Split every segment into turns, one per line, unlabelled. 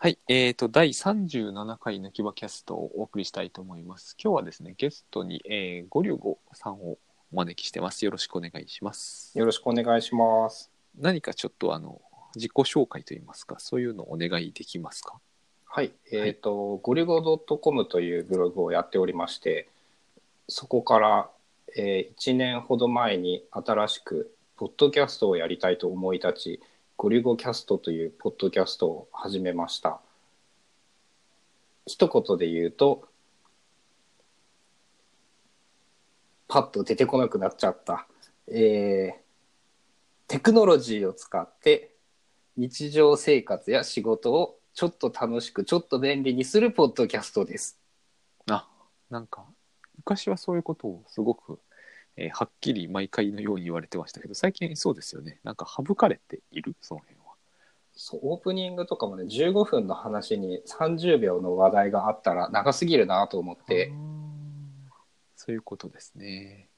はい、えーと、第37回抜き場キャストをお送りしたいと思います。今日はですね、ゲストに、えー、ゴリュゴさんをお招きしてます。よろしくお願いします。
よろしくお願いします。
何かちょっとあの、自己紹介といいますか、そういうのをお願いできますか？
はい、えっ、と、ゴリゴドットコムというブログをやっておりまして、そこから、え1年ほど前に新しく、ポッドキャストをやりたいと思い立ち、ゴリゴキャストというポッドキャストを始めました。一言で言うと、パッと出てこなくなっちゃった。えーテクノロジーを使って日常生活や仕事をちょっと楽しく、ちょっと便利にするポッドキャストです。
あ、なんか、昔はそういうことをすごく、えーはっきり毎回のように言われてましたけど、最近そうですよね。なんか省かれている、その辺は。
そう、オープニングとかもね、15分の話に30秒の話題があったら長すぎるなと思って
そういうことですね。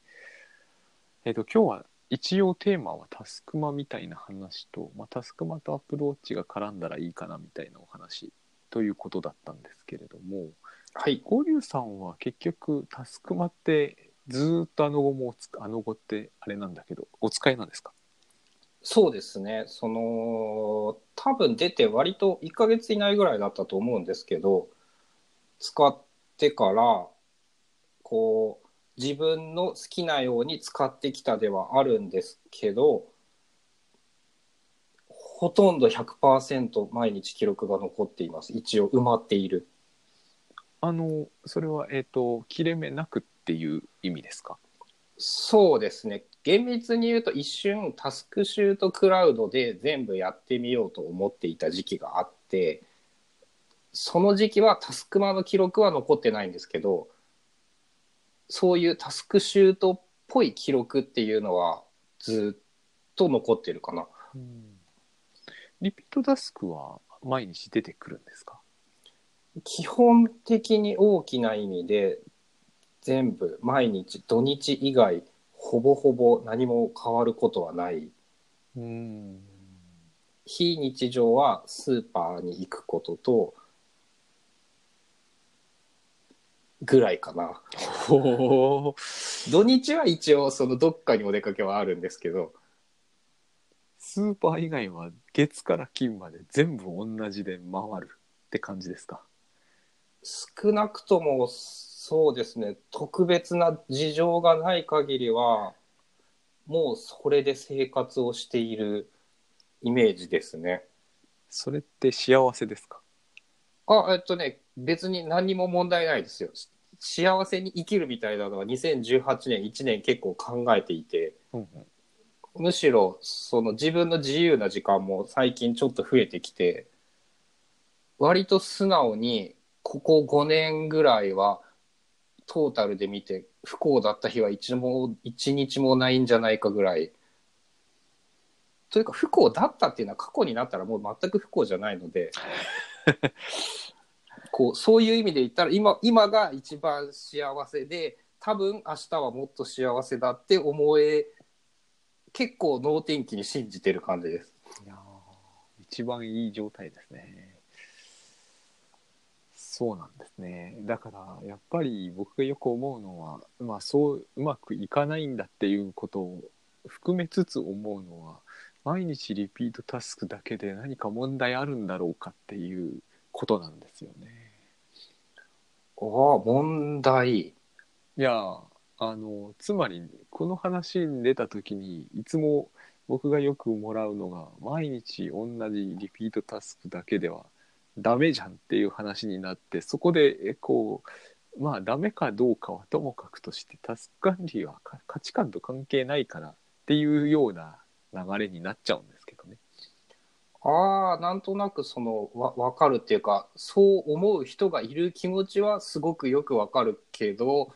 えっ、と、今日は一応テーマはタスクマみたいな話と、まあ、タスクマとアプローチが絡んだらいいかなみたいなお話ということだったんですけれども、
はい。
ゴリュウさんは結局タスクマってずっとあの後もあの後ってあれなんだけど、お使いなんですか？
そうですね。その、多分出て割と1ヶ月以内ぐらいだったと思うんですけど、使ってから、こう、自分の好きなように使ってきたではあるんですけど、ほとんど100%毎日記録が残っています。一応埋まっている。
あの、それは、えっ、と、切れ目なくっていう意味ですか？
そうですね。厳密に言うと一瞬タスクシュートクラウドで全部やってみようと思っていた時期があって、その時期はタスクマの記録は残ってないんですけど、そういうタスクシュートっぽい記録っていうのはずっと残ってるかな。
リピートタスクは毎日出てくるんですか？
基本的に大きな意味で全部毎日土日以外ほぼほぼ何も変わることはない
うん。
非日常はスーパーに行くこととぐらいかな
ほ
土日は一応そのどっかにお出かけはあるんですけど
スーパー以外は月から金まで全部同じで回るって感じですか？
少なくともそうですね。特別な事情がない限りはもうそれで生活をしているイメージですね。
それって幸せですか？
あえっとね別に何も問題ないですよ。幸せに生きるみたいなのは2018年1年結構考えていて
うんうん。
むしろその自分の自由な時間も最近ちょっと増えてきて割と素直にここ5年ぐらいはトータルで見て不幸だった日は一も一日もないんじゃないかぐらい。というか不幸だったっていうのは過去になったらもう全く不幸じゃないので。こうそういう意味で言ったら今今が一番幸せで多分明日はもっと幸せだって思え結構能天気に信じてる感じです。
いやー一番いい状態ですねそうなんですね。だからやっぱり僕がよく思うのはまあそううまくいかないんだっていうことを含めつつ思うのは毎日リピートタスクだけで何か問題あるんだろうかっていうことなんですよね。
ああ問題。
いやあのつまりこの話に出た時にいつも僕がよくもらうのが毎日同じリピートタスクだけではダメじゃんっていう話になってそこでえこうまあダメかどうかはともかくとしてタスク管理はか価値観と関係ないからっていうような流れになっちゃうんですけどね。
ああなんとなくそのわ分かるっていうかそう思う人がいる気持ちはすごくよく分かるけど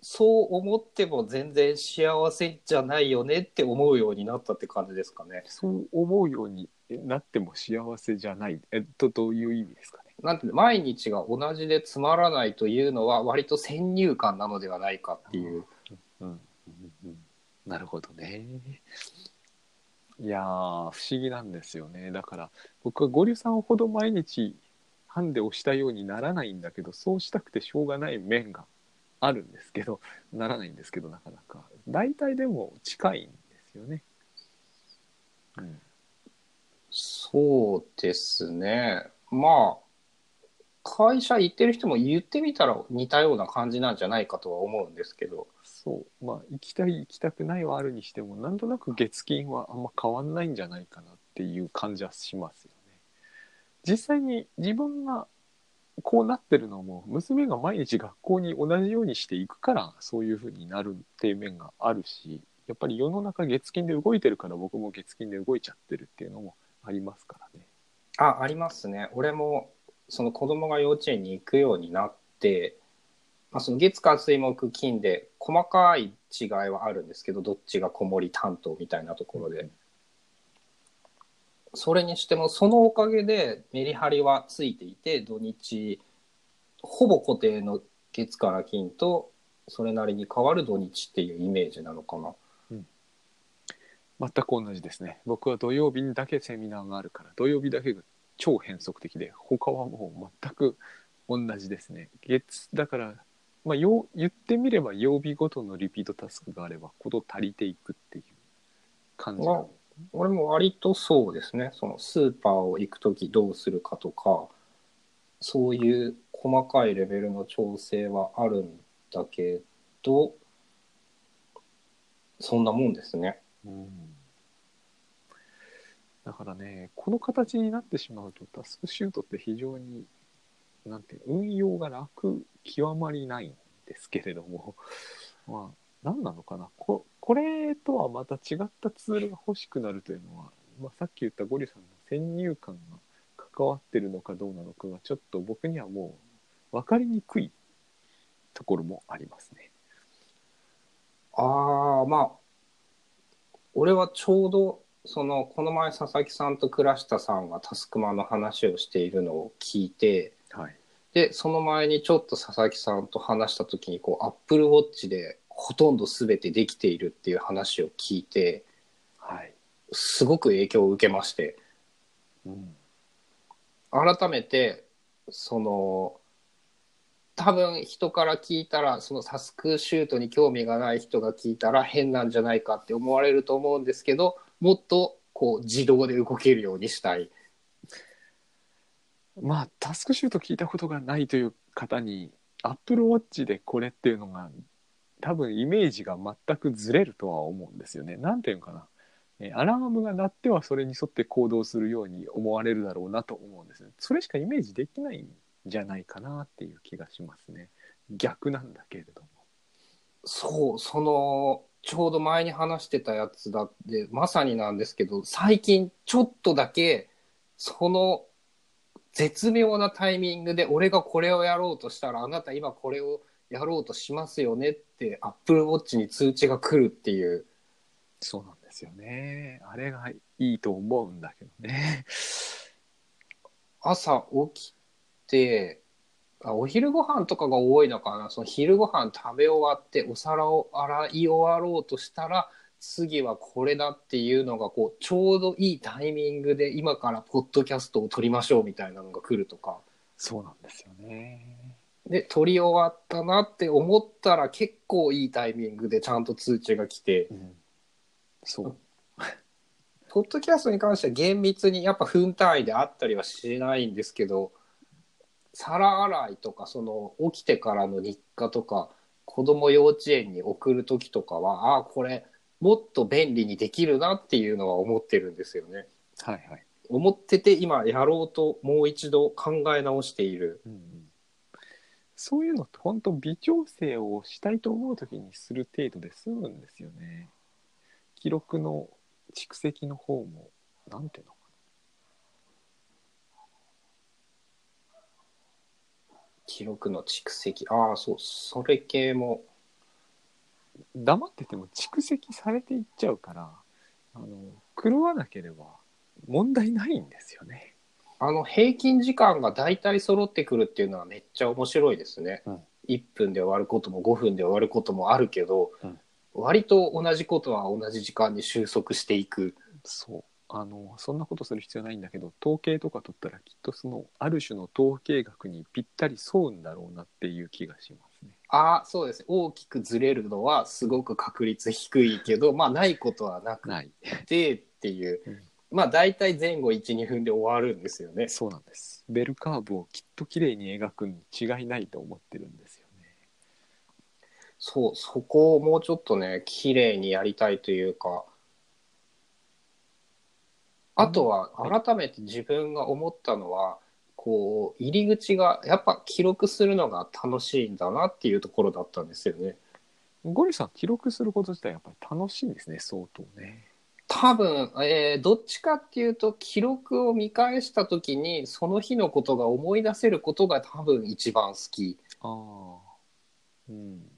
そう思っても全然幸せじゃないよねって思うようになったって感じですかね。
そう思うようになっても幸せじゃない。えっとどういう意味ですかね？
なんて毎日が同じでつまらないというのは割と先入観なのではないかっていう。
うん。うん。うん。なるほどね。いやー不思議なんですよね。だから僕はゴリュさんほど毎日ハンデをしたようにならないんだけどそうしたくてしょうがない面があるんですけどならないんですけどなかなか。大体でも近いんですよね。うん、
そうですね。まあ、会社行ってる人も言ってみたら似たような感じなんじゃないかとは思うんですけど。
そうまあ行きたい行きたくないはあるにしてもなんとなく月金はあんま変わんないんじゃないかなっていう感じはしますよね。実際に自分がこうなってるのも娘が毎日学校に同じようにしていくからそういう風になるっていう面があるしやっぱり世の中月金で動いてるから僕も月金で動いちゃってるっていうのもありますからね。
あ、ありますね。俺も、その子供が幼稚園に行くようになって、まあ、その月火水木金で細かい違いはあるんですけど、どっちが子守担当みたいなところで。それにしても、そのおかげでメリハリはついていて、土日、ほぼ固定の月から金と、それなりに変わる土日っていうイメージなのかな。
全く同じですね。僕は土曜日にだけセミナーがあるから土曜日だけが超変則的で他はもう全く同じですね。月だから、まあ、よ言ってみれば曜日ごとのリピートタスクがあればこと足りていくっていう感じ
まあ俺も割とそうですね。そのスーパーを行くときどうするかとか、そういう細かいレベルの調整はあるんだけど、そんなもんですね。
うんだからねこの形になってしまうとタスクシュートって非常になんて運用が楽極まりないんですけれども まあ何なのかな？ここれとはまた違ったツールが欲しくなるというのは、まあ、さっき言ったゴリさんの先入観が関わってるのかどうなのかがちょっと僕にはもう分かりにくいところもありますね。
ああ、まあ、俺はちょうど、その、この前佐々木さんと倉下さんがタスクマの話をしているのを聞いて、
はい、
で、その前にちょっと佐々木さんと話した時に、こう、Apple Watch でほとんど全てできているっていう話を聞いて、
はい。
すごく影響を受けまして、
うん。
改めて、その、多分人から聞いたら、そのタスクシュートに興味がない人が聞いたら変なんじゃないかって思われると思うんですけど、もっとこう自動で動けるようにしたい。
まあタスクシュート聞いたことがないという方に Apple Watch でこれっていうのが多分イメージが全くずれるとは思うんですよね。なんていうのかな。えーアラームが鳴ってはそれに沿って行動するように思われるだろうなと思うんですね。それしかイメージできないんじゃないかなっていう気がしますね。逆なんだけれども。
そう、その、ちょうど前に話してたやつだって、まさになんですけど、最近ちょっとだけ、その絶妙なタイミングで俺がこれをやろうとしたら、あなた今これをやろうとしますよねって、Apple Watch に通知が来るっていう。
そうなんですよね。あれがいいと思うんだけどね。
朝起きて、あお昼ご飯とかが多いのかなその昼ご飯食べ終わってお皿を洗い終わろうとしたら次はこれだっていうのがこうちょうどいいタイミングで今からポッドキャストを撮りましょうみたいなのが来るとか
そうなんですよね。
で撮り終わったなって思ったら結構いいタイミングでちゃんと通知が来て
うん、そう。
ポッドキャストに関しては厳密にやっぱ分単位であったりはしないんですけど皿洗いとかその起きてからの日課とか子供幼稚園に送る時とかはああこれもっと便利にできるなっていうのは思ってるんですよね。
はいはい。
思ってて今やろうともう一度考え直している。
うんうんそういうのって本当微調整をしたいと思う時にする程度で済むんですよね。記録の蓄積の方もなんていうの？
記録の蓄積ああそうそれ系も
な黙ってても蓄積されていっちゃうからあの狂わなければ問題ないんですよね。
あの平均時間が大体揃ってくるっていうのはめっちゃ面白いですね。
うん
1分で終わることも5分で終わることもあるけど、
うん
割と同じことは同じ時間に収束していく。
そうあのそんなことする必要ないんだけど統計とか取ったらきっとそのある種の統計学にぴったり沿うんだろうなっていう気がしますね。
ああそうです大きくずれるのはすごく確率低いけどまあないことはなくてっていう、
うん
まあ大体前後12分で終わるんですよね。
そうなんですベルカーブをきっと綺麗に描くに違いないと思ってるんですよね。
そうそこをもうちょっとね綺麗にやりたいというかあとは
は
改めて自分が思ったのは、こう入り口がやっぱ記録するのが楽しいんだなっていうところだったんですよね。
ゴリさん記録すること自体やっぱり楽しいんですね相当ね。
多分、えーどっちかっていうと記録を見返した時にその日のことが思い出せることが多分一番好き。
あうん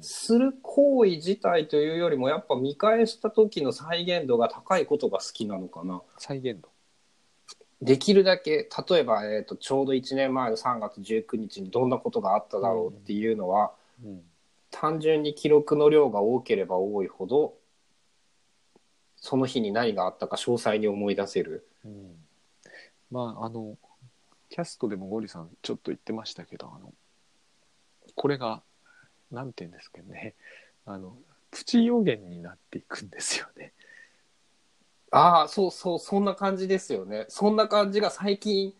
する行為自体というよりもやっぱ見返した時の再現度が高いことが好きなのかな。
再現度
できるだけ例えば、えー、とちょうど1年前の3月19日にどんなことがあっただろうっていうのは、
うん
単純に記録の量が多ければ多いほどその日に何があったか詳細に思い出せる。
うんまああのキャストでもゴリさんちょっと言ってましたけどあのこれがなんて言うんですけどねあのプチ予言になっていくんですよね。
ああそうそうそんな感じですよね。そんな感じが最近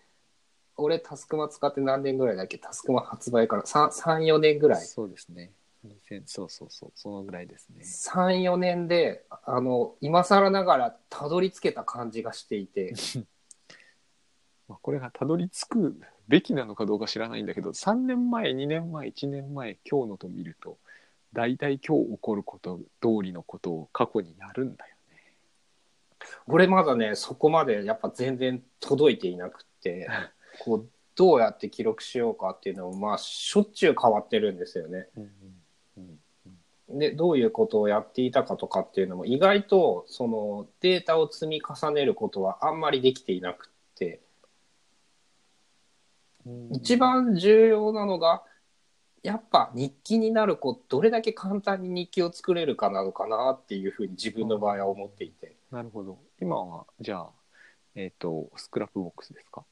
俺タスクマ使って何年ぐらいだっけ？タスクマ発売から34年ぐらい
そうですね。2000そうそうそうそのぐらいですね。
34年であの今更ながらたどり着けた感じがしていて
まあ、これがたどり着くべきなのかどうか知らないんだけど3年前2年前1年前今日のと見ると大体今日起こること通りのことを過去にやるんだよね。
俺まだねそこまでやっぱ全然届いていなくってこうどうやって記録しようかっていうのもまあしょっちゅう変わってるんですよね。
うんうん
でどういうことをやっていたかとかっていうのも意外とそのデータを積み重ねることはあんまりできていなく一番重要なのがやっぱ日記になる子どれだけ簡単に日記を作れるかなのかなっていうふうに自分の場合は思っていて。
なるほど。今はじゃあえっ、とスクラップボックスですか？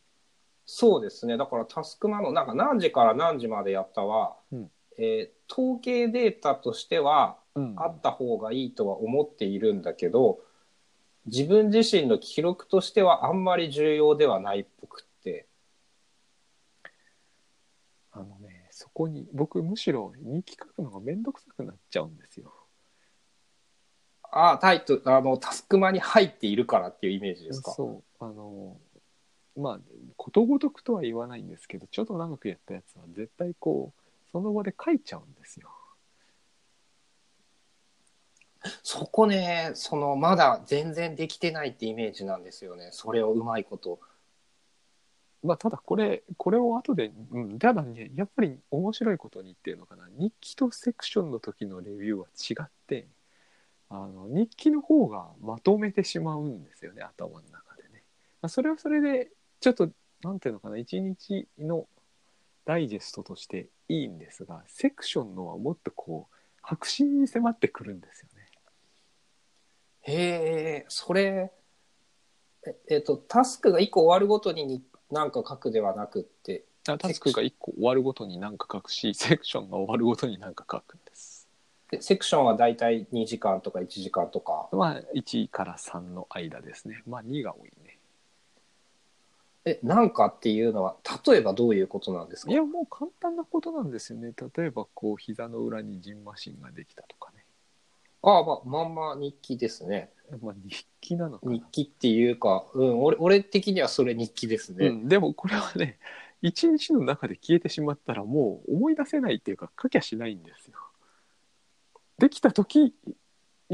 そうですね。だからタスクマのなんか何時から何時までやったは、
うん。
えー統計データとしては
うん。
あった方がいいとは思っているんだけど自分自身の記録としてはあんまり重要ではないっぽくって
あのねそこに僕むしろ日記書くのが面倒くさくなっちゃうんですよ。
ああタイトルあのタスクマに入っているからっていうイメージですか？
そうあのまあことごとくとは言わないんですけどちょっと長くやったやつは絶対こうその場で書いちゃうんですよ。
そこねそのまだ全然できてないってイメージなんですよねそれをうまいこと
まあただこれこれを後で、うん、ただねやっぱり面白いことにっていうのかな日記とセクションの時のレビューは違ってあの日記の方がまとめてしまうんですよね頭の中でね。まあ、それはそれでちょっとなんていうのかな一日のダイジェストとしていいんですがセクションのはもっとこう白真に迫ってくるんですよね。
へえそれええっとタスクが1個終わるごとに日何か書くではなくって
あタスクが1個終わるごとに何か書くし セクションが終わるごとに何か書くんです。
でセクションはだいたい2時間とか1時間とか
まあ1から3の間ですね。まあ2が多いね。
えなんかっていうのは例えばどういうことなんですか？
いやもう簡単なことなんですよね。例えばこう膝の裏にジンマシンができたとかね。
ああまあまんま日記ですね
まあ日記なのかな
日。記っていうか、うん、俺俺的にはそれ日記ですね、
うん、でもこれはね一日の中で消えてしまったらもう思い出せないっていうか書きゃしないんですよ。できた時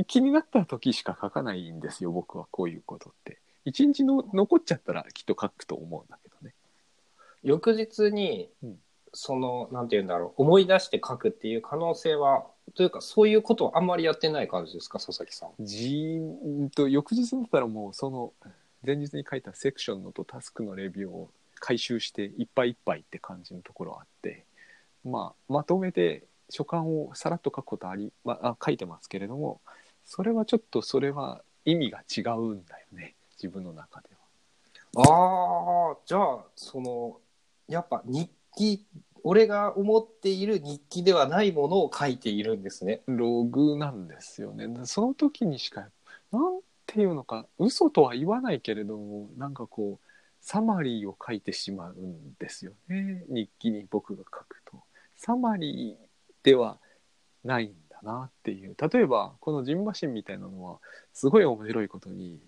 気になった時しか書かないんですよ僕はこういうことって。一日の残っちゃったらきっと書くと思うんだけどね。
翌日に、
うん
そのなんて言うんだろう思い出して書くっていう可能性はというかそういうことはあんまりやってない感じですか？佐々木さん。
じーんと翌日だったらもうその前日に書いたセクションのとタスクのレビューを回収していっぱいいっぱいって感じのところはあって、まあ、まとめて書簡をさらっと書くことあり、まあ、あ書いてますけれどもそれはちょっとそれは意味が違うんだよね自分の中で
ああ、じゃあ、その、やっぱ日記、俺が思っている日記ではないものを書いているんですね。
ログなんですよね。その時にしかなんていうのか嘘とは言わないけれどもなんかこうサマリーを書いてしまうんですよね。日記に僕が書くと。サマリーではないんだなっていう。例えばこのジンマシンみたいなのはすごい面白いことに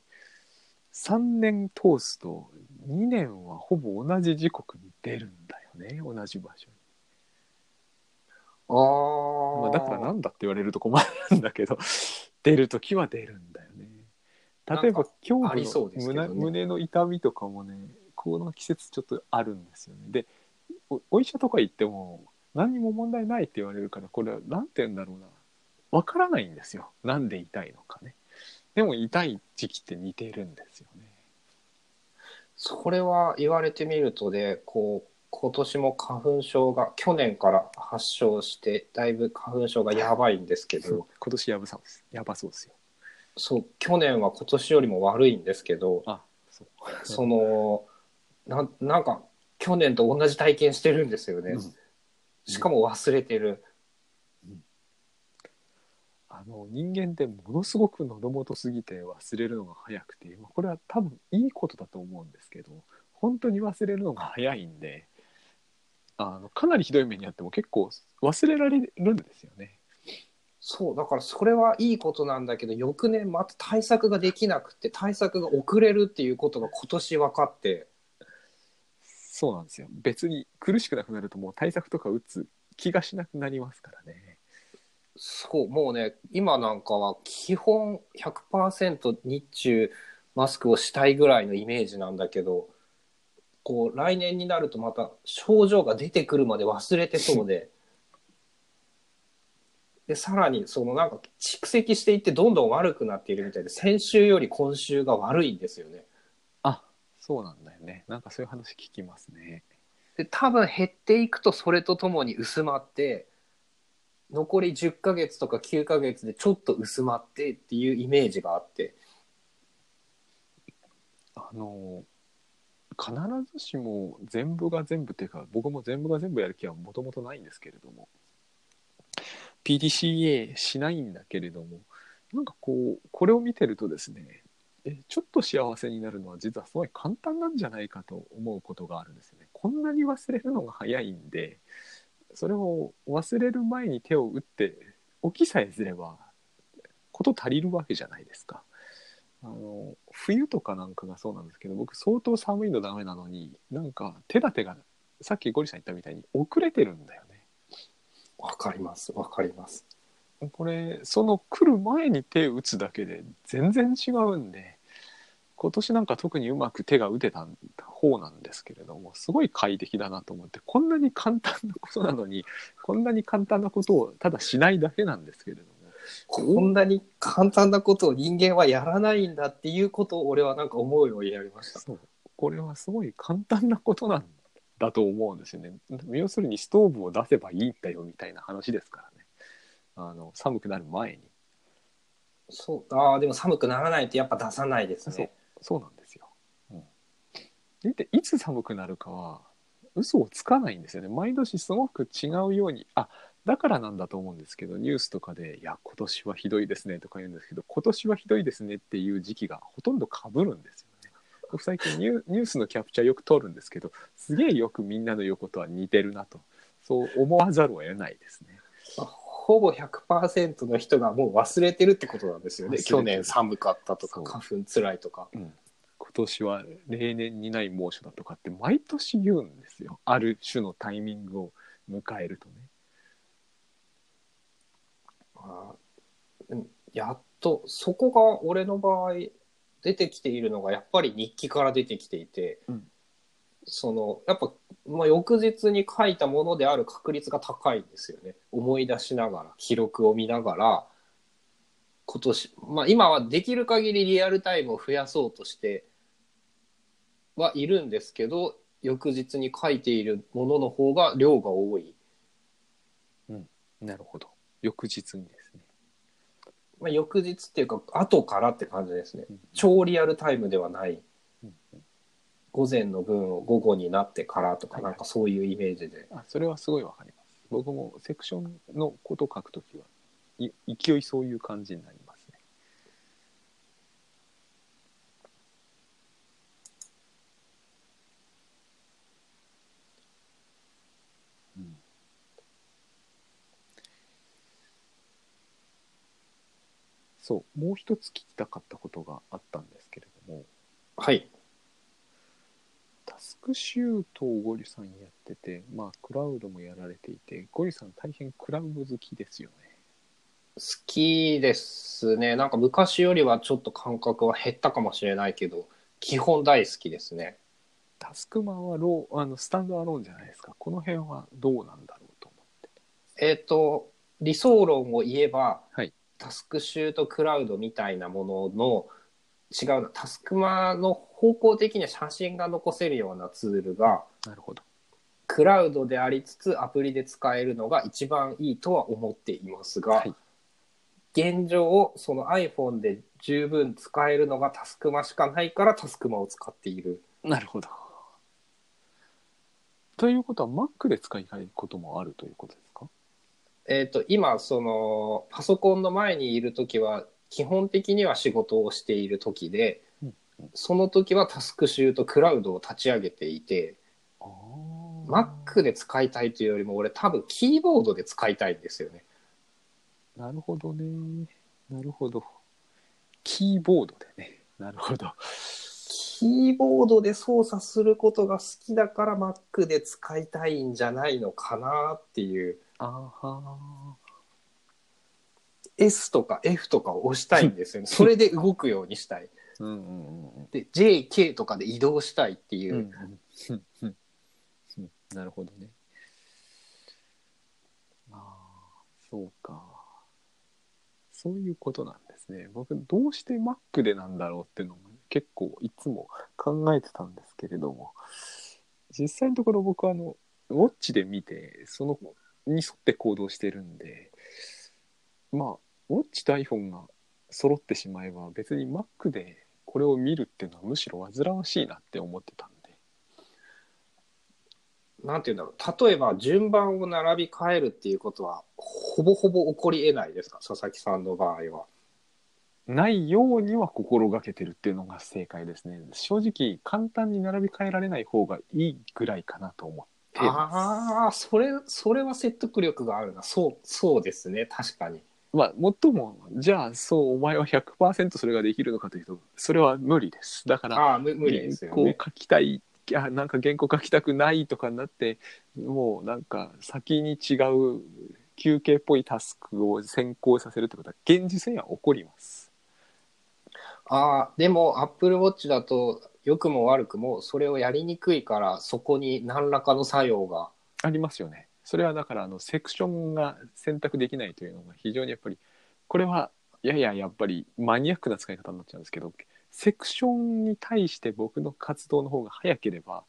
3年通すと2年はほぼ同じ時刻に出るんだよ。ね同じ場所に、
ああ、
まあ、だからなんだって言われると困るんだけど 出る時は出るんだよね。例えば胸部
ありそう
の胸胸の痛みとかもねこの季節ちょっとあるんですよね。でおお医者とか行っても何にも問題ないって言われるからこれは何て言うんだろうな。わからないんですよ。なんで痛いのかね。でも痛い時期って似てるんですよね。
それは言われてみるとで、こう、今年も花粉症が、去年から発症して、だいぶ花粉症がやばいんですけど、
今年やばそうですやばそうですよ。
そう、去年は今年よりも悪いんですけど、
あそう。
その、なんなんか、去年と同じ体験してるんですよね。
うん。
しかも忘れてる。
あの人間ってものすごく喉元すぎて忘れるのが早くてまあこれは多分いいことだと思うんですけど本当に忘れるのが早いんであのかなりひどい目にあっても結構忘れられるんですよね。
そう、だからそれはいいことなんだけど、翌年また対策ができなくて、対策が遅れるっていうことが今年分かって、
そうなんですよ別に苦しくなくなるともう対策とか打つ気がしなくなりますからね。
そう、もうね、今なんかは基本100%日中マスクをしたいぐらいのイメージなんだけど、こう、来年になるとまた症状が出てくるまで忘れてそうで、で、さらに、そのなんか蓄積していってどんどん悪くなっているみたいで、先週より今週が悪いんですよね。
あそうなんだよねなんかそういう話聞きますね。
で、多分減っていくとそれとともに薄まって、残り10ヶ月とか9ヶ月でちょっと薄まってっていうイメージがあって、
あの必ずしも全部が全部っていうか僕も全部が全部やる気はもともとないんですけれども PDCA しないんだけれどもなんかこうこれを見てるとですねえちょっと幸せになるのは実はすごい簡単なんじゃないかと思うことがあるんですよね。こんなに忘れるのが早いんでそれを忘れる前に手を打って起きさえすればこと足りるわけじゃないですか。あの冬とかなんかがそうなんですけど僕相当寒いのダメなのになんか手立てがさっきゴリさん言ったみたいに遅れてるんだよね。
わかります、わかります。
これその来る前に手打つだけで全然違うんで今年なんか特にうまく手が打てた方なんですけれどもすごい快適だなと思ってこんなに簡単なことなのにこんなに簡単なことをただしないだけなんですけれども
こんなに簡単なことを人間はやらないんだっていうことを俺はなんか思うようになりました。
そう。これはすごい簡単なことなんだと思うんですよね。要するにストーブを出せばいいんだよみたいな話ですからね。あの寒くなる前に。
そう、ああ、でも寒くならないとやっぱ出さないです
そう。
ね。
そうなんですよ、うん、でいつ寒くなるかは嘘をつかないんですよね。毎年すごく違うように。あだからなんだと思うんですけどニュースとかで「いや今年はひどいですね」とか言うんですけど今年はひどいですねっていう時期がほとんどかぶるんですよね。僕最近ニュニュースのキャプチャーよく撮るんですけどすげえよくみんなの横とは似てるなと。そう思わざるを得ないですね。
まあほぼ100%の人がもう忘れてるってことなんですよね。去年寒かったとか、花粉つらいとか。
今年は例年にない猛暑だとかって毎年言うんですよ。ある種のタイミングを迎えるとね
やっと、そこが俺の場合出てきているのがやっぱり日記から出てきていて、
うん
その、やっぱ、まあ、翌日に書いたものである確率が高いんですよね。思い出しながら、記録を見ながら、今年、まあ今はできる限りリアルタイムを増やそうとしてはいるんですけど、翌日に書いているものの方が量が多い。
なるほど翌日にですね。
まあ、翌日っていうか後からって感じですね。
うん。
超リアルタイムではない。
うん。
午前の分を午後になってからとか
はい
なんかそういうイメージで、
あそれはすごいわかります。僕もセクションのこと書くときはい勢いそういう感じになりますねうんそうもう一つ聞きたかったことがあったんですけれども
はい
タスクシュートをゴリさんやってて、まあ、クラウドもやられていて、ゴリさん大変クラウド好きですよね。
好きですねなんか昔よりはちょっと感覚は減ったかもしれないけど基本大好きですね
タスクマンはローあのスタンドアローンじゃないですか。この辺はどうなんだろうと思って。
えっ、と理想論を言えば、
はい
タスクシュートクラウドみたいなものの違うなタスクマの方向的には写真が残せるようなツールが
なるほど。
クラウドでありつつアプリで使えるのが一番いいとは思っていますが、
はい
現状その iPhone で十分使えるのがタスクマしかないからタスクマを使っている
なるほど。ということは Mac で使いたいこともあるということですか？
えっ、と今そのパソコンの前にいる時は基本的には仕事をしている時で、
うん
その時はタスクシュートクラウドを立ち上げていて
あ
Mac で使いたいというよりも俺多分キーボードで使いたいんですよね
なるほどね。なるほど。キーボードでね。なるほど。
キーボードで操作することが好きだから Mac で使いたいんじゃないのかなっていう
あは
S とか F とかを押したいんですよねそれで動くようにしたい
うんうんうんうん。
で JK とかで移動したいっていう、
うんうんなるほどね。ああ、そうか。そういうことなんですね。僕、どうして Mac でなんだろうっていうのも結構いつも考えてたんですけれども、実際のところ僕はあの、ウォッチで見て、そのに沿って行動してるんで、まあ、ウォッチと iPhone が揃ってしまえば別に Mac でこれを見るっていうのはむしろ煩わしいなって思ってたんで。
なんていうんだろう例えば順番を並び替えるっていうことはほぼほぼ起こりえないですか？佐々木さんの場合は。
ないようには心がけてるっていうのが正解ですね。正直簡単に並び替えられない方がいいぐらいかなと思って。
ああそれそれは説得力があるなそうそうですね確かに。
まあ、もっとも、じゃあ、そう、お前は100%それができるのかというと、それは無理です。だから、
ああ無無理ですよね。
書きたい、あなんか原稿書きたくないとかになって、もうなんか先に違う休憩っぽいタスクを先行させるってことは、現実には起こります。
ああでも Apple Watch だと良くも悪くもそれをやりにくいからそこに何らかの作用が。
ありますよね。それはだからあのセクションが選択できないというのが非常にやっぱりこれはやややっぱりマニアックな使い方になっちゃうんですけどセクションに対して僕の活動の方が早ければ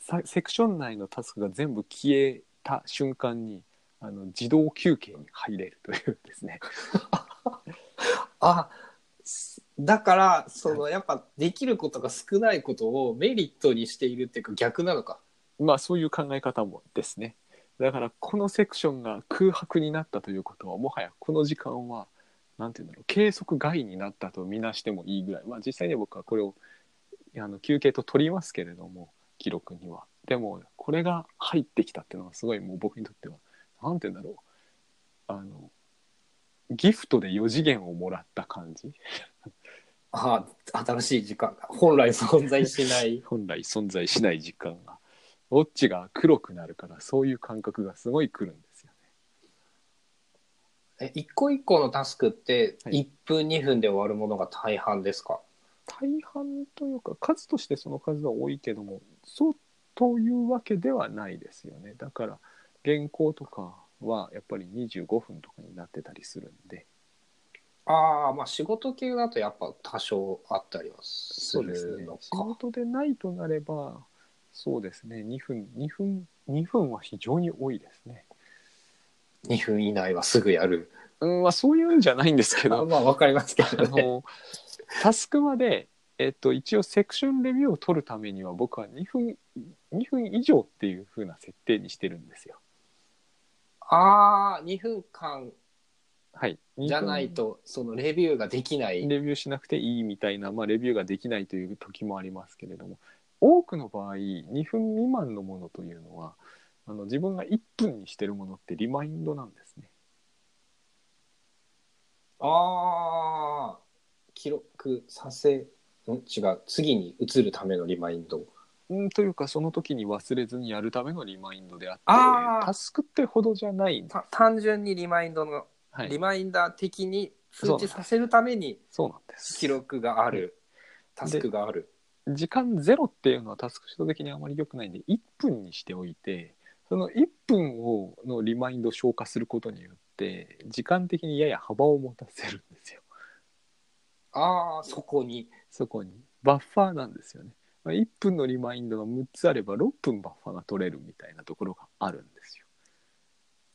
さセクション内のタスクが全部消えた瞬間にあの自動休憩に入れるというですね。
あすだからそのやっぱできることが少ないことをメリットにしているっていうか逆なのか。
まあそういう考え方もですね。だからこのセクションが空白になったということはもはやこの時間はなんていうんだろう計測外になったとみなしてもいいぐらい。まあ実際には僕はこれをあの休憩と取りますけれども記録には。でもこれが入ってきたっていうのがすごいもう僕にとってはなんていうんだろう。あのギフトで4次元をもらった感じ
ああ新しい時間が。本来存在しない。
本来存在しない時間が。ウォッチが黒くなるからそういう感覚がすごい来るんですよね。
え一個一個のタスクって
はい。
1分2分で終わるものが大半ですか、
大半というか数としてその数は多いけどもそうというわけではないですよね。だから原稿とかはやっぱり25分とかになってたりするんで
ああまあ仕事系だとやっぱ多少あったりはす
そうですね
るのか。
仕事でないとなればそうですね2分2分2分は非常に多いですね
2分以内はすぐやる。
うんまあ、そういうんじゃないんですけど
あまあわかりますけ
あ
どね。
のタスクまで、えっと、一応セクションレビューを取るためには僕は2分 ,2 分以上っていう風な設定にしてるんですよ。
ああ、2分間
はい、
じゃないと、そのレビューができない。
レビューしなくていいみたいな、まあ、レビューができないという時もありますけれども多くの場合2分未満のものというのはあの自分が1分にしてるものってリマインドなんですね。
ああ、記録させ、ん？違う。次に移るためのリマインド。
うん、というかその時に忘れずにやるためのリマインドであって
あー
タスクってほどじゃないんです
た単純にリマインドの、
はい。
リマインダー的に通知させるために
そうなんです。
記録がある、タスクがある。
時間ゼロっていうのはタスク指導的にあまり良くないんで1分にしておいてその1分をのリマインドを消化することによって時間的にやや幅を持たせるんですよ。
ああ、そこに。
そこに。バッファーなんですよね。まあ1分のリマインドが6つあれば6分バッファーが取れるみたいなところがあるんですよ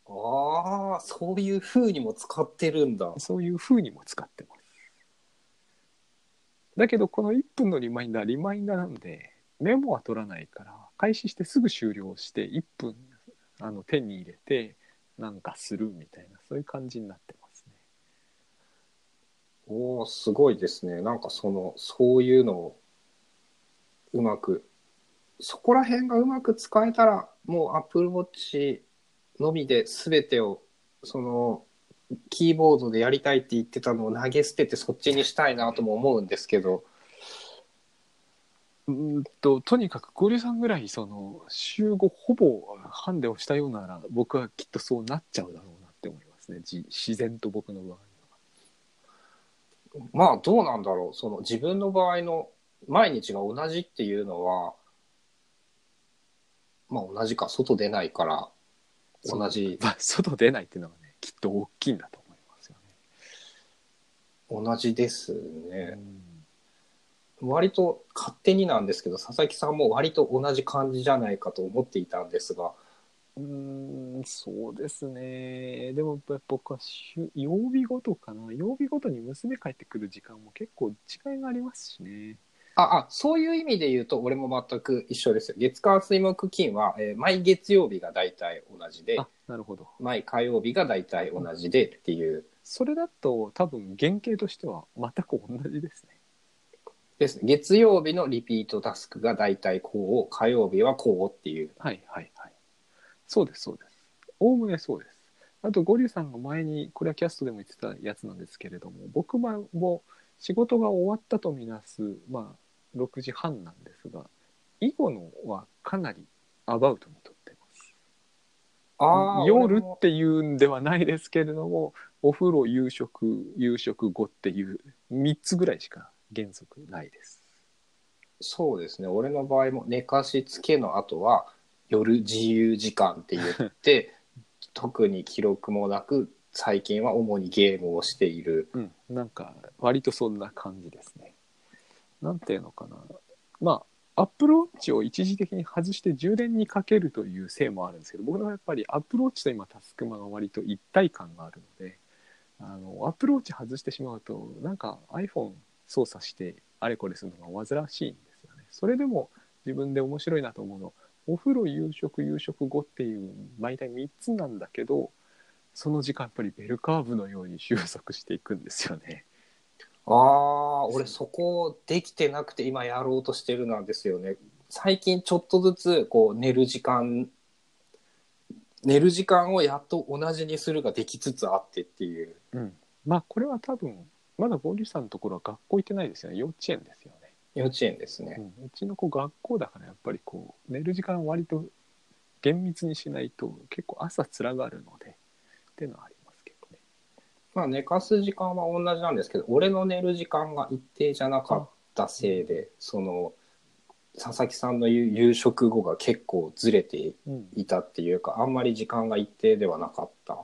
ああ、そういう風にも使ってるんだ。
そういう風にも使ってますだけどこの1分のリマインダーリマインダーなんでメモは取らないから開始してすぐ終了して1分あの手に入れてなんかするみたいなそういう感じになってますね
おお、すごいですね。なんかその、そういうのをうまく、そこら辺がうまく使えたら、もう Apple Watch のみで全てを、その、キーボードでやりたいって言ってたのを投げ捨ててそっちにしたいなとも思うんですけど、
うーんととにかくゴリさんぐらいその週5ほぼハンデをしたようなら僕はきっとそうなっちゃうだろうなって思いますねじ自然と僕の場合は。
まあどうなんだろう。その自分の場合の毎日が同じっていうのは、まあ同じか、外出ないから、同じ、
まあ、外出ないっていうのはねきっと大きいんだと思いますよ
同じです
ね。
ね。割と勝手になんですけど、佐々木さんも割と同じ感じじゃないかと思っていたんですが、
うーんそうですね。でもやっぱ僕は週曜日ごとかな。曜日ごとに娘帰ってくる時間も結構違いがありますしね
あ、あ、そういう意味で言うと、俺も全く一緒ですよ。月火水木金は、えー毎月曜日が大体同じで
あ、なるほど
毎火曜日が大体同じでっていう、
それだと多分原型としては全く同じですね
ですね。月曜日のリピートタスクが大体こう、火曜日はこうっていう。
はいはいはいそうですそうですおおむねそうですあとゴリュウさんが前にこれはキャストでも言ってたやつなんですけれども僕も仕事が終わったとみなすまあ6時半なんですが以後のはかなりアバウトにとってます
あ
夜っていうんではないですけれどもお風呂夕食夕食後っていう3つぐらいしか原則ないです
そうですね。俺の場合も寝かしつけの後は夜自由時間って言って、特に記録もなく、最近は主にゲームをしている。
うんなんか割とそんな感じですねなんていうのかなまあアップルウォッチを一時的に外して充電にかけるというせいもあるんですけど僕の場合やっぱりアップルウォッチと今タスクマが割と一体感があるのであのアップルウォッチ外してしまうとなんか iPhone 操作してあれこれするのが煩わしいんですよねそれでも自分で面白いなと思うのお風呂夕食夕食後っていう毎回3つなんだけどその時間やっぱりベルカーブのように収束していくんですよね。
ああ、俺そこできてなくて今やろうとしてるなんですよね。最近ちょっとずつこう寝る時間、寝る時間をやっと同じにするができつつあってっていう。
うん、まあこれは多分まだゴリさんのところは学校行ってないですよね幼稚園ですよね、
幼稚園ですね。
うん、うちの子学校だからやっぱりこう寝る時間割と厳密にしないと結構朝つらがるのでっていうのはありま
あ寝かす時間は同じなんですけど、俺の寝る時間が一定じゃなかったせいで、その、佐々木さんの夕食後が結構ずれて
うん。
いたっていうか、あんまり時間が一定ではなかった。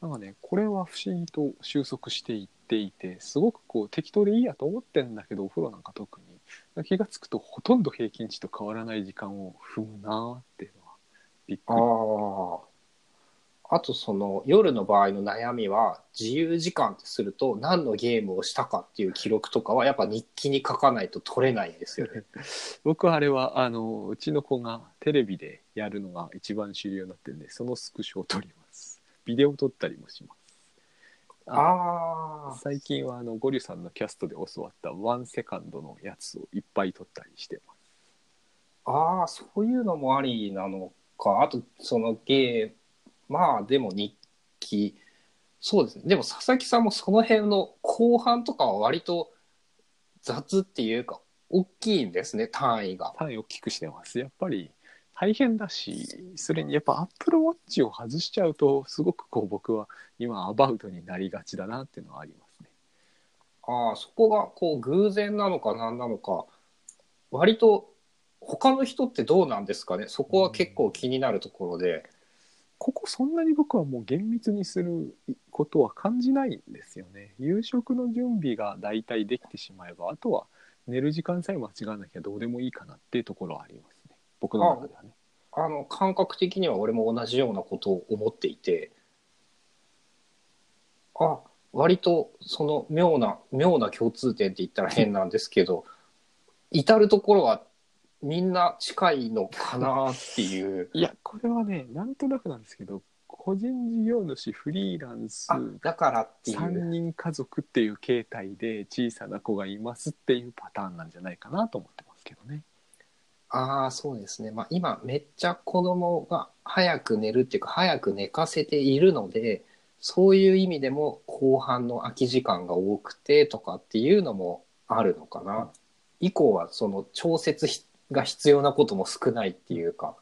なんかねこれは不思議と収束していっていてすごくこう適当でいいやと思ってんだけどお風呂なんか特に。気が付くとほとんど平均値と変わらない時間を踏むなーっていうのはびっくり
あとその夜の場合の悩みは自由時間ってすると何のゲームをしたかっていう記録とかはやっぱ日記に書かないと取れないんですよね。
僕はあれはあのうちの子がテレビでやるのが一番主流になってるんでそのスクショを撮ります。ビデオ撮ったりもします。
ああ
最近はあのゴリュさんのキャストで教わったワンセカンドのやつをいっぱい撮ったりしてます。
ああそういうのもありなのか。あとそのゲーまあでも日記。そうですね。でも佐々木さんもその辺の後半とかは割と雑っていうか大きいんですね単位が。
単位大きくしてます。やっぱり大変だしそれにやっぱアップルウォッチを外しちゃうとすごくこう僕は今アバウトになりがちだなっていうのはありますね。
ああそこがこう偶然なのか何なのか割と他の人ってどうなんですかね。そこは結構気になるところで。
ここそんなに僕はもう厳密にすることは感じないんですよね。夕食の準備が大体できてしまえばあとは寝る時間さえ間違わなきゃどうでもいいかなっていうところはありますね。僕の中ではね。
あの感覚的には俺も同じようなことを思っていて。あ割とその妙な妙な共通点って言ったら変なんですけど至る所はみんな近いのかなっていう。
いやこれはねなんとなくなんですけど個人事業主フリーランス
あだからってい
3
う
人家族っていう形態で小さな子がいますっていうパターンなんじゃないかなと思ってますけどね。
ああそうですね。まあ今めっちゃ子供が早く寝るっていうか早く寝かせているのでそういう意味でも後半の空き時間が多くてとかっていうのもあるのかな。以降はその調節ひが必要なことも少ないっていうか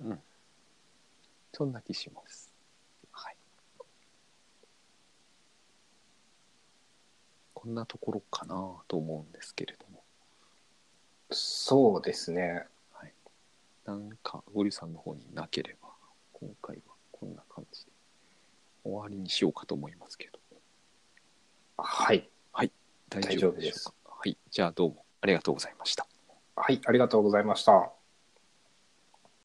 そんな気します。はい。こんなところかなと思うんですけれども、
そうですね
なんかゴリさんの方になければ、今回はこんな感じで終わりにしようかと思いますけど、
はい
大丈夫でしょうか。はい。じゃあどうもありがとうございました。
はいありがとうございました。